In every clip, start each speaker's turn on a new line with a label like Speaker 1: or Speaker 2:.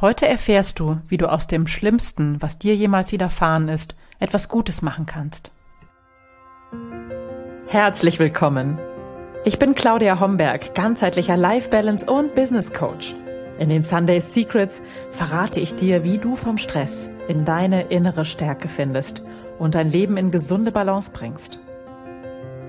Speaker 1: Heute erfährst du, wie du aus dem Schlimmsten, was dir jemals widerfahren ist, etwas Gutes machen kannst. Herzlich willkommen. Ich bin Claudia Homberg, ganzheitlicher Life Balance und Business Coach. In den Sunday Secrets verrate ich dir, wie du vom Stress in deine innere Stärke findest und dein Leben in gesunde Balance bringst.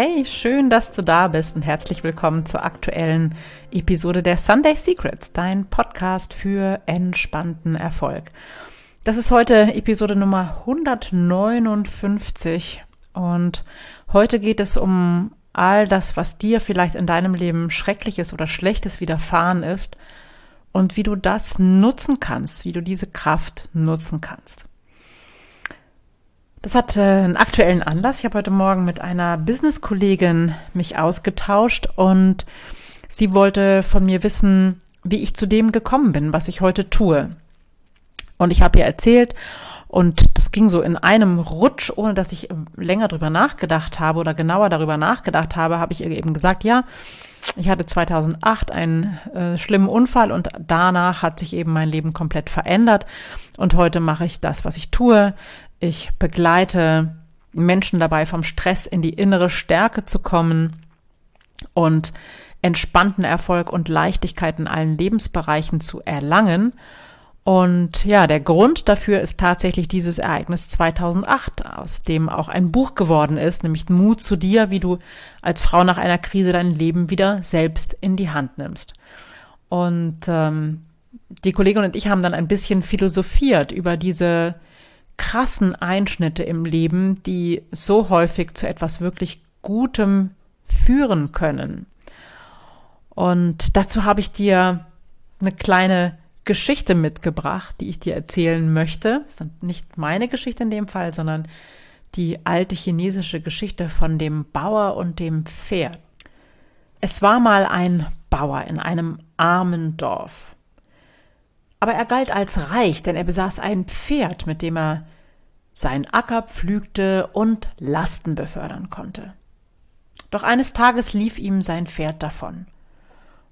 Speaker 1: Hey, schön, dass du da bist und herzlich willkommen zur aktuellen Episode der Sunday Secrets, dein Podcast für entspannten Erfolg. Das ist heute Episode Nummer 159 und heute geht es um all das, was dir vielleicht in deinem Leben Schreckliches oder Schlechtes widerfahren ist und wie du das nutzen kannst, wie du diese Kraft nutzen kannst. Das hat äh, einen aktuellen Anlass. Ich habe heute Morgen mit einer Business-Kollegin mich ausgetauscht und sie wollte von mir wissen, wie ich zu dem gekommen bin, was ich heute tue. Und ich habe ihr erzählt und das ging so in einem Rutsch, ohne dass ich länger drüber nachgedacht habe oder genauer darüber nachgedacht habe, habe ich ihr eben gesagt, ja, ich hatte 2008 einen äh, schlimmen Unfall und danach hat sich eben mein Leben komplett verändert und heute mache ich das, was ich tue. Ich begleite Menschen dabei, vom Stress in die innere Stärke zu kommen und entspannten Erfolg und Leichtigkeit in allen Lebensbereichen zu erlangen. Und ja, der Grund dafür ist tatsächlich dieses Ereignis 2008, aus dem auch ein Buch geworden ist, nämlich Mut zu dir, wie du als Frau nach einer Krise dein Leben wieder selbst in die Hand nimmst. Und ähm, die Kollegin und ich haben dann ein bisschen philosophiert über diese krassen Einschnitte im Leben, die so häufig zu etwas wirklich Gutem führen können. Und dazu habe ich dir eine kleine Geschichte mitgebracht, die ich dir erzählen möchte. Das ist nicht meine Geschichte in dem Fall, sondern die alte chinesische Geschichte von dem Bauer und dem Pferd. Es war mal ein Bauer in einem armen Dorf. Aber er galt als reich, denn er besaß ein Pferd, mit dem er seinen Acker pflügte und Lasten befördern konnte. Doch eines Tages lief ihm sein Pferd davon.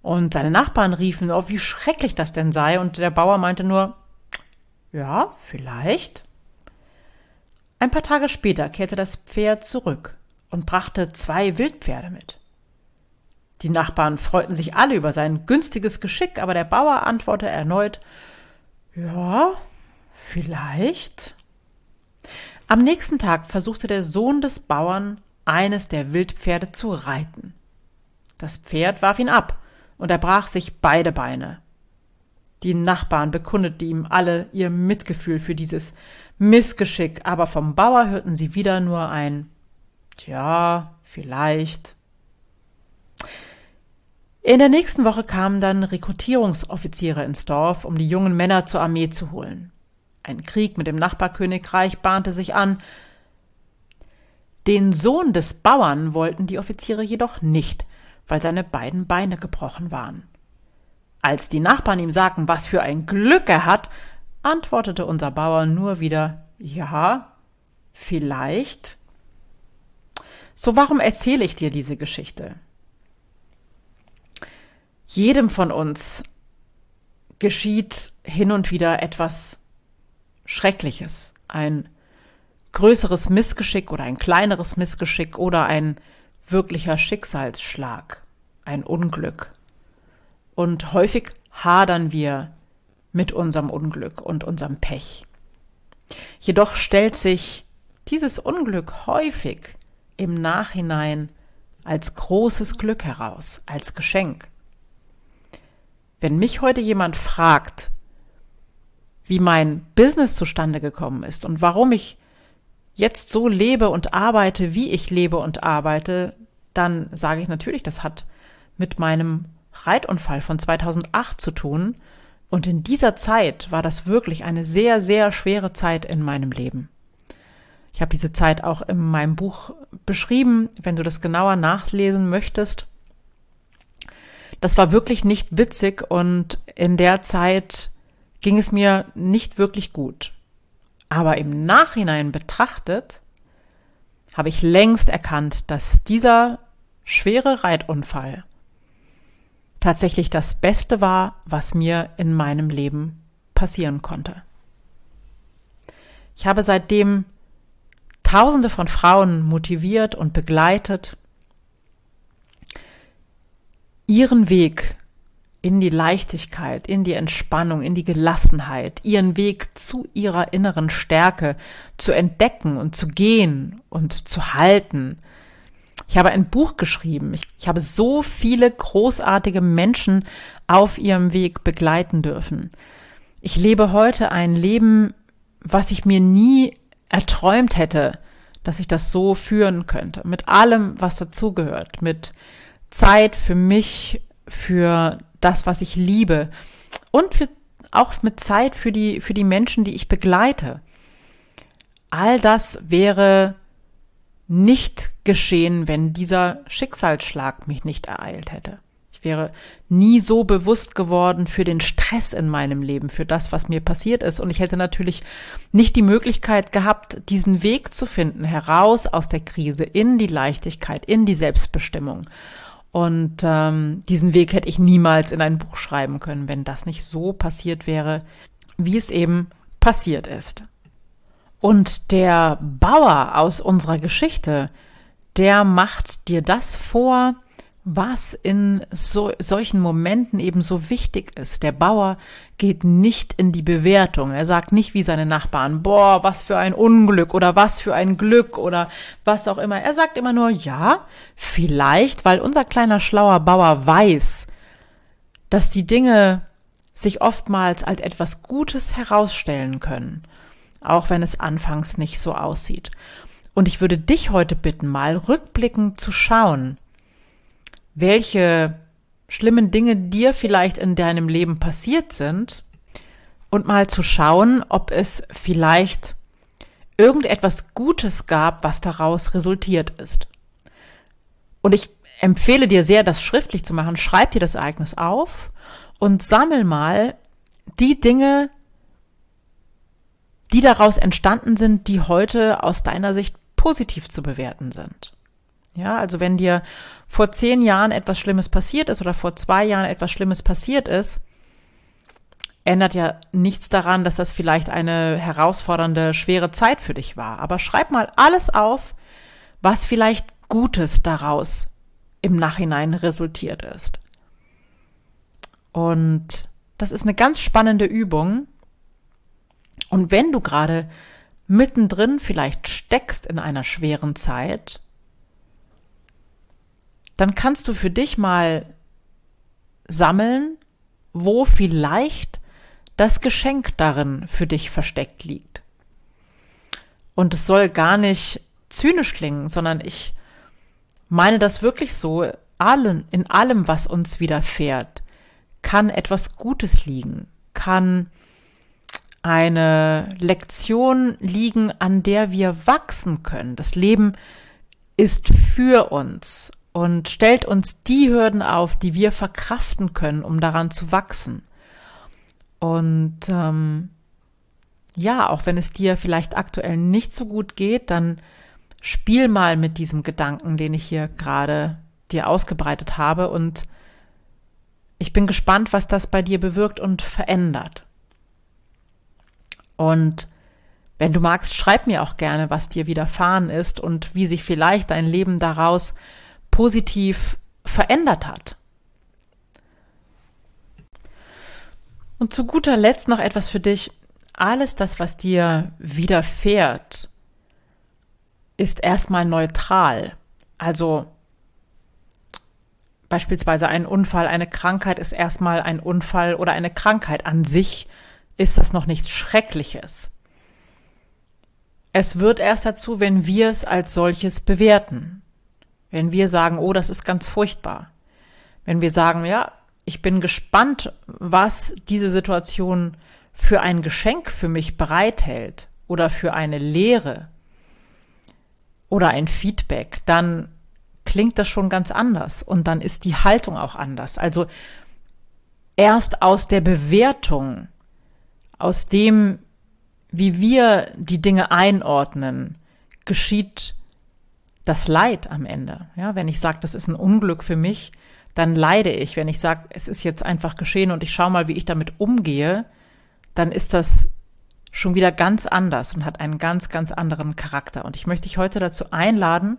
Speaker 1: Und seine Nachbarn riefen, oh, wie schrecklich das denn sei, und der Bauer meinte nur, ja, vielleicht. Ein paar Tage später kehrte das Pferd zurück und brachte zwei Wildpferde mit. Die Nachbarn freuten sich alle über sein günstiges Geschick, aber der Bauer antwortete erneut Ja, vielleicht. Am nächsten Tag versuchte der Sohn des Bauern, eines der Wildpferde zu reiten. Das Pferd warf ihn ab, und er brach sich beide Beine. Die Nachbarn bekundeten ihm alle ihr Mitgefühl für dieses Missgeschick, aber vom Bauer hörten sie wieder nur ein Tja, vielleicht. In der nächsten Woche kamen dann Rekrutierungsoffiziere ins Dorf, um die jungen Männer zur Armee zu holen. Ein Krieg mit dem Nachbarkönigreich bahnte sich an. Den Sohn des Bauern wollten die Offiziere jedoch nicht, weil seine beiden Beine gebrochen waren. Als die Nachbarn ihm sagten, was für ein Glück er hat, antwortete unser Bauer nur wieder Ja, vielleicht. So warum erzähle ich dir diese Geschichte? Jedem von uns geschieht hin und wieder etwas Schreckliches, ein größeres Missgeschick oder ein kleineres Missgeschick oder ein wirklicher Schicksalsschlag, ein Unglück. Und häufig hadern wir mit unserem Unglück und unserem Pech. Jedoch stellt sich dieses Unglück häufig im Nachhinein als großes Glück heraus, als Geschenk. Wenn mich heute jemand fragt, wie mein Business zustande gekommen ist und warum ich jetzt so lebe und arbeite, wie ich lebe und arbeite, dann sage ich natürlich, das hat mit meinem Reitunfall von 2008 zu tun. Und in dieser Zeit war das wirklich eine sehr, sehr schwere Zeit in meinem Leben. Ich habe diese Zeit auch in meinem Buch beschrieben, wenn du das genauer nachlesen möchtest. Das war wirklich nicht witzig und in der Zeit ging es mir nicht wirklich gut. Aber im Nachhinein betrachtet habe ich längst erkannt, dass dieser schwere Reitunfall tatsächlich das Beste war, was mir in meinem Leben passieren konnte. Ich habe seitdem Tausende von Frauen motiviert und begleitet, ihren Weg in die Leichtigkeit, in die Entspannung, in die Gelassenheit, ihren Weg zu ihrer inneren Stärke zu entdecken und zu gehen und zu halten. Ich habe ein Buch geschrieben. Ich, ich habe so viele großartige Menschen auf ihrem Weg begleiten dürfen. Ich lebe heute ein Leben, was ich mir nie erträumt hätte, dass ich das so führen könnte. Mit allem, was dazugehört. Mit Zeit für mich, für das, was ich liebe. Und für, auch mit Zeit für die, für die Menschen, die ich begleite. All das wäre nicht geschehen, wenn dieser Schicksalsschlag mich nicht ereilt hätte wäre nie so bewusst geworden für den Stress in meinem Leben, für das, was mir passiert ist. Und ich hätte natürlich nicht die Möglichkeit gehabt, diesen Weg zu finden, heraus aus der Krise in die Leichtigkeit, in die Selbstbestimmung. Und ähm, diesen Weg hätte ich niemals in ein Buch schreiben können, wenn das nicht so passiert wäre, wie es eben passiert ist. Und der Bauer aus unserer Geschichte, der macht dir das vor, was in so, solchen Momenten eben so wichtig ist. Der Bauer geht nicht in die Bewertung. Er sagt nicht wie seine Nachbarn, boah, was für ein Unglück oder was für ein Glück oder was auch immer. Er sagt immer nur, ja, vielleicht, weil unser kleiner schlauer Bauer weiß, dass die Dinge sich oftmals als etwas Gutes herausstellen können, auch wenn es anfangs nicht so aussieht. Und ich würde dich heute bitten, mal rückblickend zu schauen, welche schlimmen Dinge dir vielleicht in deinem Leben passiert sind und mal zu schauen, ob es vielleicht irgendetwas Gutes gab, was daraus resultiert ist. Und ich empfehle dir sehr, das schriftlich zu machen. Schreib dir das Ereignis auf und sammel mal die Dinge, die daraus entstanden sind, die heute aus deiner Sicht positiv zu bewerten sind. Ja, also wenn dir vor zehn Jahren etwas Schlimmes passiert ist oder vor zwei Jahren etwas Schlimmes passiert ist, ändert ja nichts daran, dass das vielleicht eine herausfordernde, schwere Zeit für dich war. Aber schreib mal alles auf, was vielleicht Gutes daraus im Nachhinein resultiert ist. Und das ist eine ganz spannende Übung. Und wenn du gerade mittendrin vielleicht steckst in einer schweren Zeit, dann kannst du für dich mal sammeln, wo vielleicht das Geschenk darin für dich versteckt liegt. Und es soll gar nicht zynisch klingen, sondern ich meine das wirklich so, allen, in allem, was uns widerfährt, kann etwas Gutes liegen, kann eine Lektion liegen, an der wir wachsen können. Das Leben ist für uns und stellt uns die Hürden auf, die wir verkraften können, um daran zu wachsen. Und ähm, ja, auch wenn es dir vielleicht aktuell nicht so gut geht, dann spiel mal mit diesem Gedanken, den ich hier gerade dir ausgebreitet habe und ich bin gespannt, was das bei dir bewirkt und verändert. Und wenn du magst, schreib mir auch gerne, was dir widerfahren ist und wie sich vielleicht dein Leben daraus positiv verändert hat. Und zu guter Letzt noch etwas für dich. Alles das, was dir widerfährt, ist erstmal neutral. Also beispielsweise ein Unfall, eine Krankheit ist erstmal ein Unfall oder eine Krankheit an sich ist das noch nichts Schreckliches. Es wird erst dazu, wenn wir es als solches bewerten. Wenn wir sagen, oh, das ist ganz furchtbar. Wenn wir sagen, ja, ich bin gespannt, was diese Situation für ein Geschenk für mich bereithält oder für eine Lehre. oder ein Feedback, dann klingt das schon ganz anders und dann ist die Haltung auch anders. Also erst aus der Bewertung, aus dem, wie wir die Dinge einordnen, geschieht das Leid am Ende. Ja, wenn ich sage, das ist ein Unglück für mich, dann leide ich. Wenn ich sage, es ist jetzt einfach geschehen und ich schaue mal, wie ich damit umgehe, dann ist das schon wieder ganz anders und hat einen ganz, ganz anderen Charakter. Und ich möchte dich heute dazu einladen,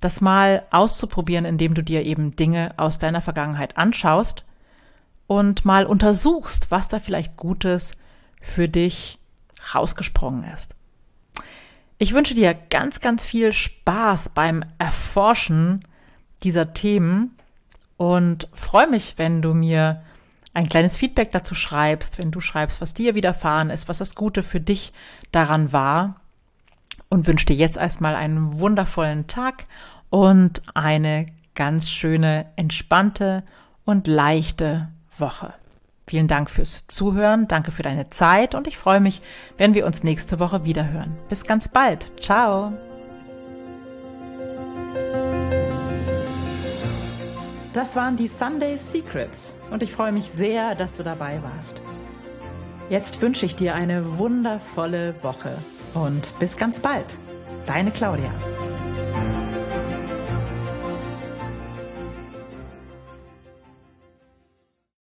Speaker 1: das mal auszuprobieren, indem du dir eben Dinge aus deiner Vergangenheit anschaust und mal untersuchst, was da vielleicht Gutes für dich rausgesprungen ist. Ich wünsche dir ganz, ganz viel Spaß beim Erforschen dieser Themen und freue mich, wenn du mir ein kleines Feedback dazu schreibst, wenn du schreibst, was dir widerfahren ist, was das Gute für dich daran war und wünsche dir jetzt erstmal einen wundervollen Tag und eine ganz schöne, entspannte und leichte Woche. Vielen Dank fürs Zuhören, danke für deine Zeit und ich freue mich, wenn wir uns nächste Woche wieder hören. Bis ganz bald. Ciao. Das waren die Sunday Secrets und ich freue mich sehr, dass du dabei warst. Jetzt wünsche ich dir eine wundervolle Woche und bis ganz bald. Deine Claudia.